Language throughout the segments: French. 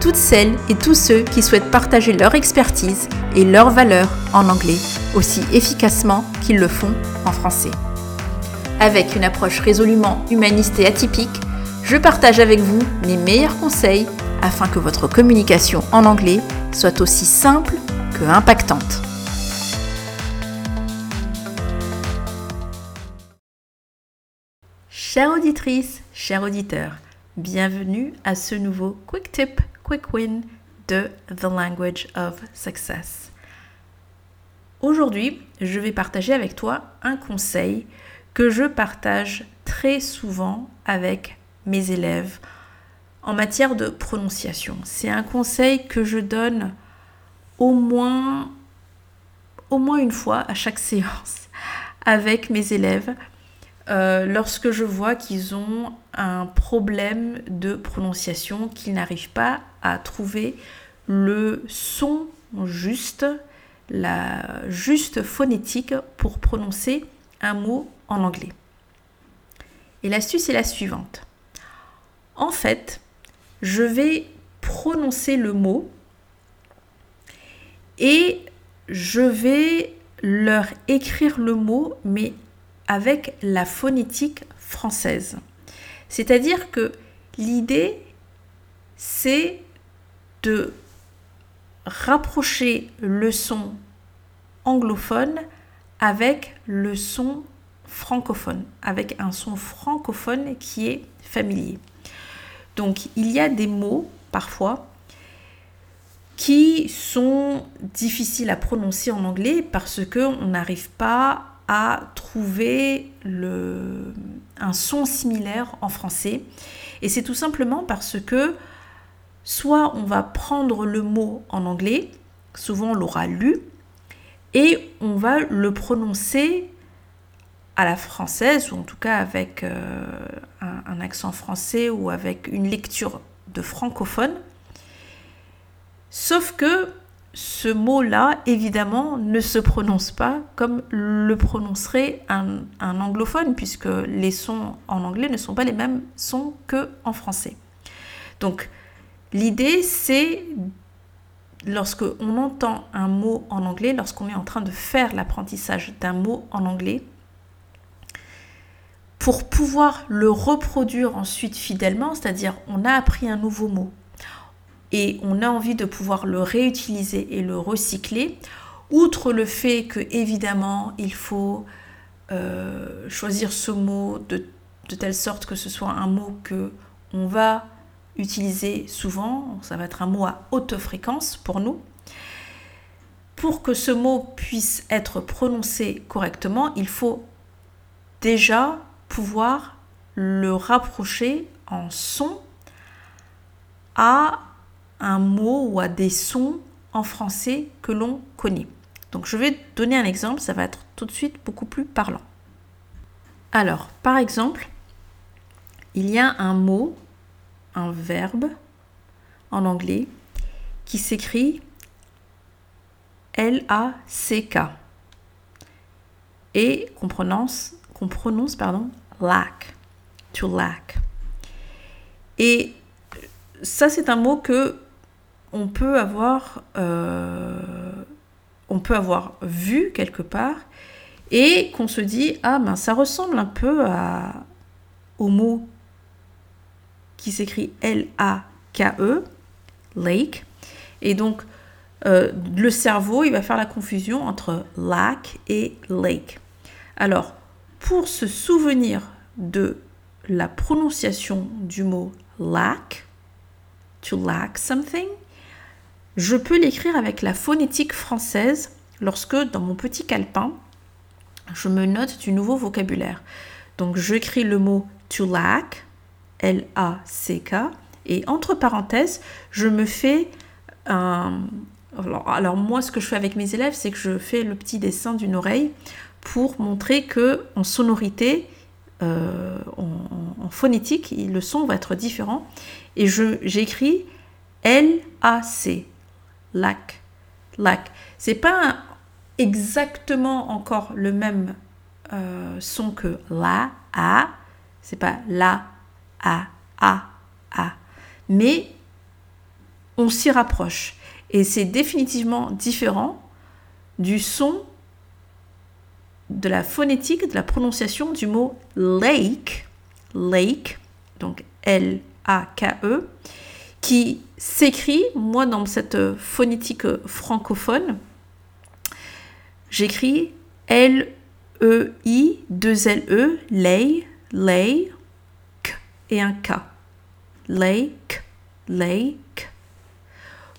toutes celles et tous ceux qui souhaitent partager leur expertise et leurs valeurs en anglais aussi efficacement qu'ils le font en français. Avec une approche résolument humaniste et atypique, je partage avec vous mes meilleurs conseils afin que votre communication en anglais soit aussi simple que impactante. Chère auditrice, chers auditeur, bienvenue à ce nouveau Quick Tip Quick Win de The Language of Success. Aujourd'hui, je vais partager avec toi un conseil que je partage très souvent avec mes élèves en matière de prononciation. C'est un conseil que je donne au moins, au moins une fois à chaque séance avec mes élèves euh, lorsque je vois qu'ils ont un problème de prononciation, qu'ils n'arrivent pas à trouver le son juste, la juste phonétique pour prononcer un mot en anglais. Et l'astuce est la suivante. En fait, je vais prononcer le mot et je vais leur écrire le mot, mais avec la phonétique française. C'est-à-dire que l'idée, c'est de rapprocher le son anglophone avec le son francophone, avec un son francophone qui est familier. Donc il y a des mots parfois qui sont difficiles à prononcer en anglais parce qu'on n'arrive pas à trouver un son similaire en français. Et c'est tout simplement parce que soit on va prendre le mot en anglais, souvent on l'aura lu, et on va le prononcer à la française, ou en tout cas avec euh, un, accent français ou avec une lecture de francophone. Sauf que ce mot-là, évidemment, ne se prononce pas comme le prononcerait un, anglophone, puisque les sons en anglais ne sont pas les mêmes sons que en français. Donc, l'idée, c'est lorsque on entend un mot en anglais, lorsqu'on est en train de faire l'apprentissage d'un mot en anglais, pour pouvoir le reproduire ensuite fidèlement, c'est-à-dire on a appris un nouveau mot, et on a envie de pouvoir le réutiliser et le recycler, outre le fait que évidemment il faut euh, choisir ce mot de, telle sorte que ce soit un mot que on va utiliser souvent, ça va être un mot à haute fréquence pour nous. Pour que ce mot puisse être prononcé correctement, il faut déjà pouvoir le rapprocher en son à un mot ou à des sons en français que l'on connaît. Donc je vais donner un exemple, ça va être tout de suite beaucoup plus parlant. Alors, par exemple, il y a un mot, un verbe en anglais qui s'écrit L-A-C-K et qu'on prononce, qu'on prononce pardon, lack, to lack. Et ça, c'est un mot que on peut avoir, euh, on peut avoir vu quelque part et qu'on se dit ah ben ça ressemble un peu au mot qui s'écrit L-A-K-E, lake. Et donc euh, le cerveau il va faire la confusion entre lac et lake. Alors pour se souvenir de la prononciation du mot lac, to lack something, je peux l'écrire avec la phonétique française lorsque dans mon petit calepin, je me note du nouveau vocabulaire. Donc j'écris le mot to lack, L-A-C-K, et entre parenthèses, je me fais un... Alors, moi, ce que je fais avec mes élèves, c'est que je fais le petit dessin d'une oreille pour montrer que en sonorité, euh, en, phonétique, le son va être différent. Et j'écris L-A-C, lac, lac. C'est pas exactement encore le même euh, son que la, a. C'est pas la, a, a, a. Mais on s'y rapproche. Et c'est définitivement différent du son de la phonétique, de la prononciation du mot lake, lake, donc L-A-K-E, s'écrit, moi dans cette phonétique francophone, j'écris L-E-I, 2 L-E, lay, lay, k et un K. Lake, lake.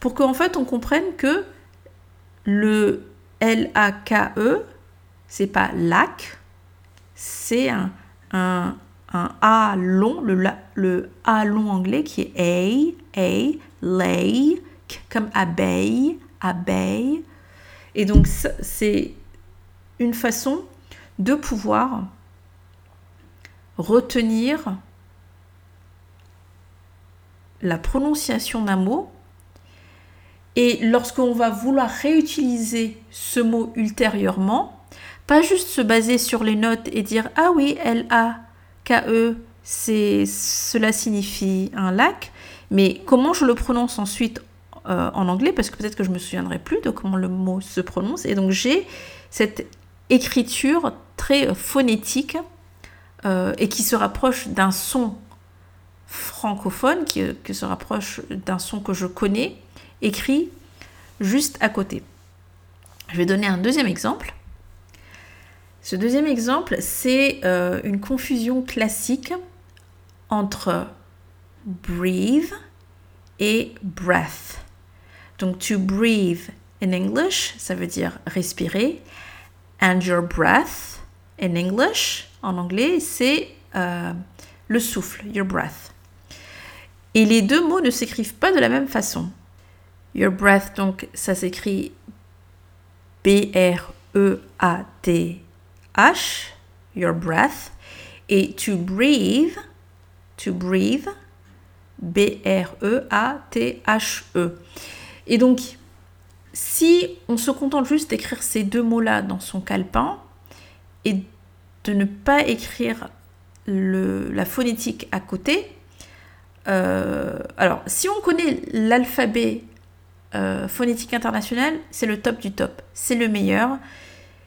Pour qu'en fait on comprenne que le L-A-K-E, c'est pas lac, c'est un, un, A long, le, A long anglais qui est A, A, lay, comme abeille, abeille. Et donc c'est une façon de pouvoir retenir la prononciation d'un mot et lorsqu'on va vouloir réutiliser ce mot ultérieurement, pas juste se baser sur les notes et dire ah oui, L-A-K-E, c'est, cela signifie un lac, mais comment je le prononce ensuite euh, en anglais, parce que peut-être que je me souviendrai plus de comment le mot se prononce. Et donc j'ai cette écriture très phonétique euh, et qui se rapproche d'un son francophone, qui se rapproche d'un son que je connais, écrit juste à côté. Je vais donner un deuxième exemple. Ce deuxième exemple, c'est euh, une confusion classique entre breathe et breath. Donc, to breathe in English, ça veut dire respirer. And your breath in English, en anglais, c'est euh, le souffle, your breath. Et les deux mots ne s'écrivent pas de la même façon. Your breath, donc, ça s'écrit B-R-E-A-T Your breath, et to breathe, to breathe, B-R-E-A-T-H-E. Et donc, si on se contente juste d'écrire ces deux mots-là dans son calepin et de ne pas écrire la phonétique à côté, euh, alors si on connaît l'alphabet euh, phonétique international, c'est le top du top, c'est le meilleur.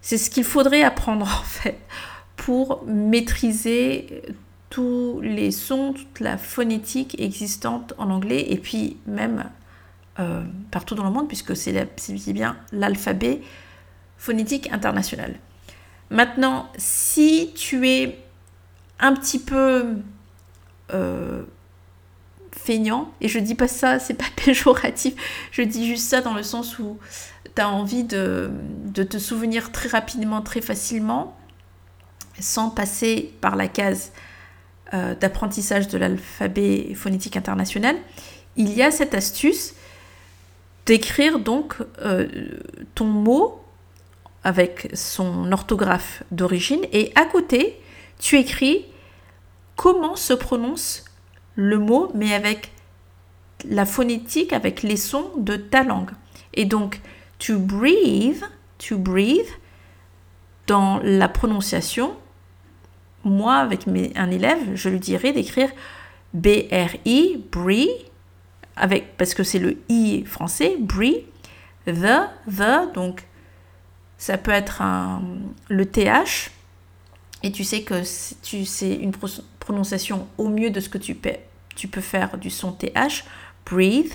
C'est ce qu'il faudrait apprendre en fait pour maîtriser tous les sons, toute la phonétique existante en anglais et puis même euh, partout dans le monde puisque c'est bien l'alphabet phonétique international. Maintenant, si tu es un petit peu euh, feignant, et je dis pas ça, c'est pas péjoratif, je dis juste ça dans le sens où envie de, te souvenir très rapidement, très facilement, sans passer par la case euh, d'apprentissage de l'alphabet phonétique international, il y a cette astuce d'écrire donc euh, ton mot avec son orthographe d'origine et à côté, tu écris comment se prononce le mot, mais avec la phonétique, avec les sons de ta langue. Et donc, to breathe, to breathe, dans la prononciation, moi, avec un élève, je lui dirais d'écrire B-R-I, brie, avec, parce que c'est le I français, brie, the, the, donc ça peut être le TH, et tu sais que c'est une prononciation au mieux de ce que tu peux, tu peux faire du son TH, breathe,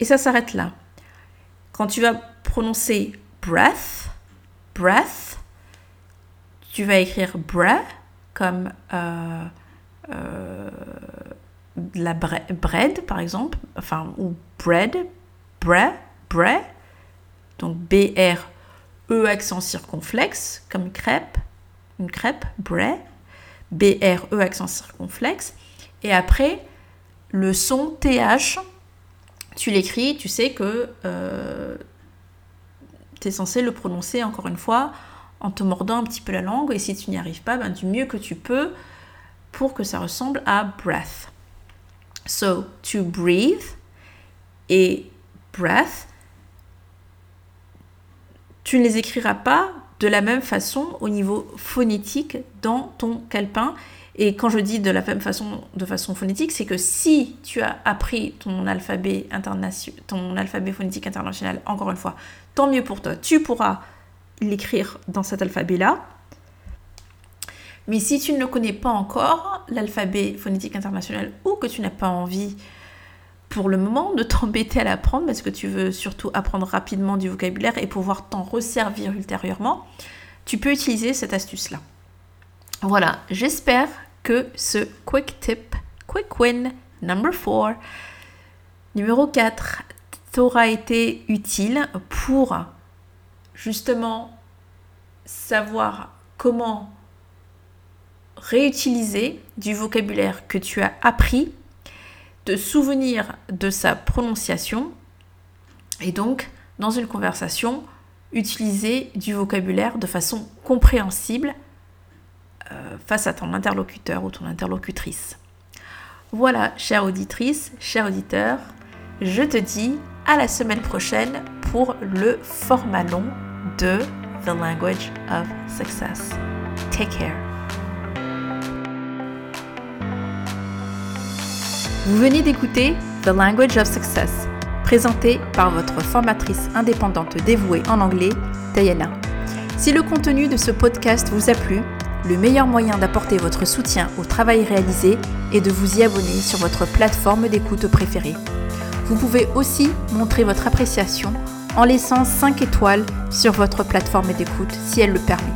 et ça s'arrête là. Quand tu vas prononcer breath, breath, tu vas écrire breath comme euh, euh, la bread par exemple, enfin ou bread, bread, bread, donc B R E accent circonflexe comme crêpe, une crêpe, bread, B R E accent circonflexe, et après le son TH tu l'écris, tu sais que euh, tu es censé le prononcer encore une fois en te mordant un petit peu la langue. Et si tu n'y arrives pas, ben, du mieux que tu peux pour que ça ressemble à breath. So, to breathe et breath, tu ne les écriras pas de la même façon au niveau phonétique dans ton calepin. Et quand je dis de la même façon, de façon phonétique, c'est que si tu as appris ton alphabet, ton alphabet phonétique international, encore une fois, tant mieux pour toi, tu pourras l'écrire dans cet alphabet-là. Mais si tu ne le connais pas encore, l'alphabet phonétique international, ou que tu n'as pas envie pour le moment de t'embêter à l'apprendre, parce que tu veux surtout apprendre rapidement du vocabulaire et pouvoir t'en resservir ultérieurement, tu peux utiliser cette astuce-là. Voilà, j'espère que ce quick tip, quick win number 4, numéro 4, t'aura été utile pour justement savoir comment réutiliser du vocabulaire que tu as appris, te souvenir de sa prononciation et donc dans une conversation utiliser du vocabulaire de façon compréhensible face à ton interlocuteur ou ton interlocutrice. Voilà, chère auditrice, cher auditeur, je te dis à la semaine prochaine pour le format long de The Language of Success. Take care. Vous venez d'écouter The Language of Success, présenté par votre formatrice indépendante dévouée en anglais, Diana. Si le contenu de ce podcast vous a plu, le meilleur moyen d'apporter votre soutien au travail réalisé est de vous y abonner sur votre plateforme d'écoute préférée. Vous pouvez aussi montrer votre appréciation en laissant 5 étoiles sur votre plateforme d'écoute si elle le permet.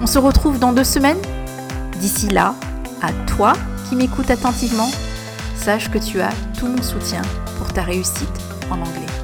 On se retrouve dans deux semaines. D'ici là, à toi qui m'écoutes attentivement, sache que tu as tout mon soutien pour ta réussite en anglais.